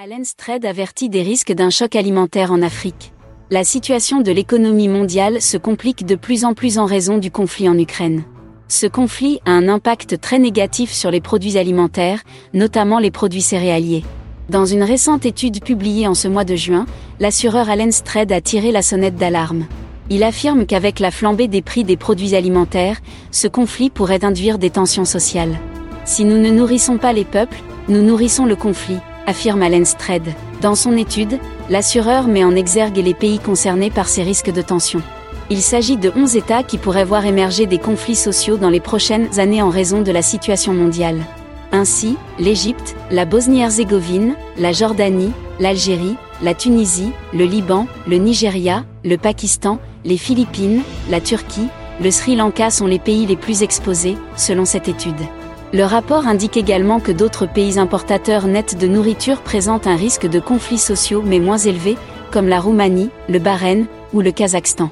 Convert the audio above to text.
Allen Stred avertit des risques d'un choc alimentaire en Afrique. La situation de l'économie mondiale se complique de plus en plus en raison du conflit en Ukraine. Ce conflit a un impact très négatif sur les produits alimentaires, notamment les produits céréaliers. Dans une récente étude publiée en ce mois de juin, l'assureur Allen Stred a tiré la sonnette d'alarme. Il affirme qu'avec la flambée des prix des produits alimentaires, ce conflit pourrait induire des tensions sociales. Si nous ne nourrissons pas les peuples, nous nourrissons le conflit, affirme Allen Stred. Dans son étude, l'assureur met en exergue les pays concernés par ces risques de tension. Il s'agit de 11 États qui pourraient voir émerger des conflits sociaux dans les prochaines années en raison de la situation mondiale. Ainsi, l'Égypte, la Bosnie-Herzégovine, la Jordanie, l'Algérie, la Tunisie, le Liban, le Nigeria, le Pakistan, les Philippines, la Turquie, le Sri Lanka sont les pays les plus exposés, selon cette étude. Le rapport indique également que d'autres pays importateurs nets de nourriture présentent un risque de conflits sociaux mais moins élevé, comme la Roumanie, le Bahreïn ou le Kazakhstan.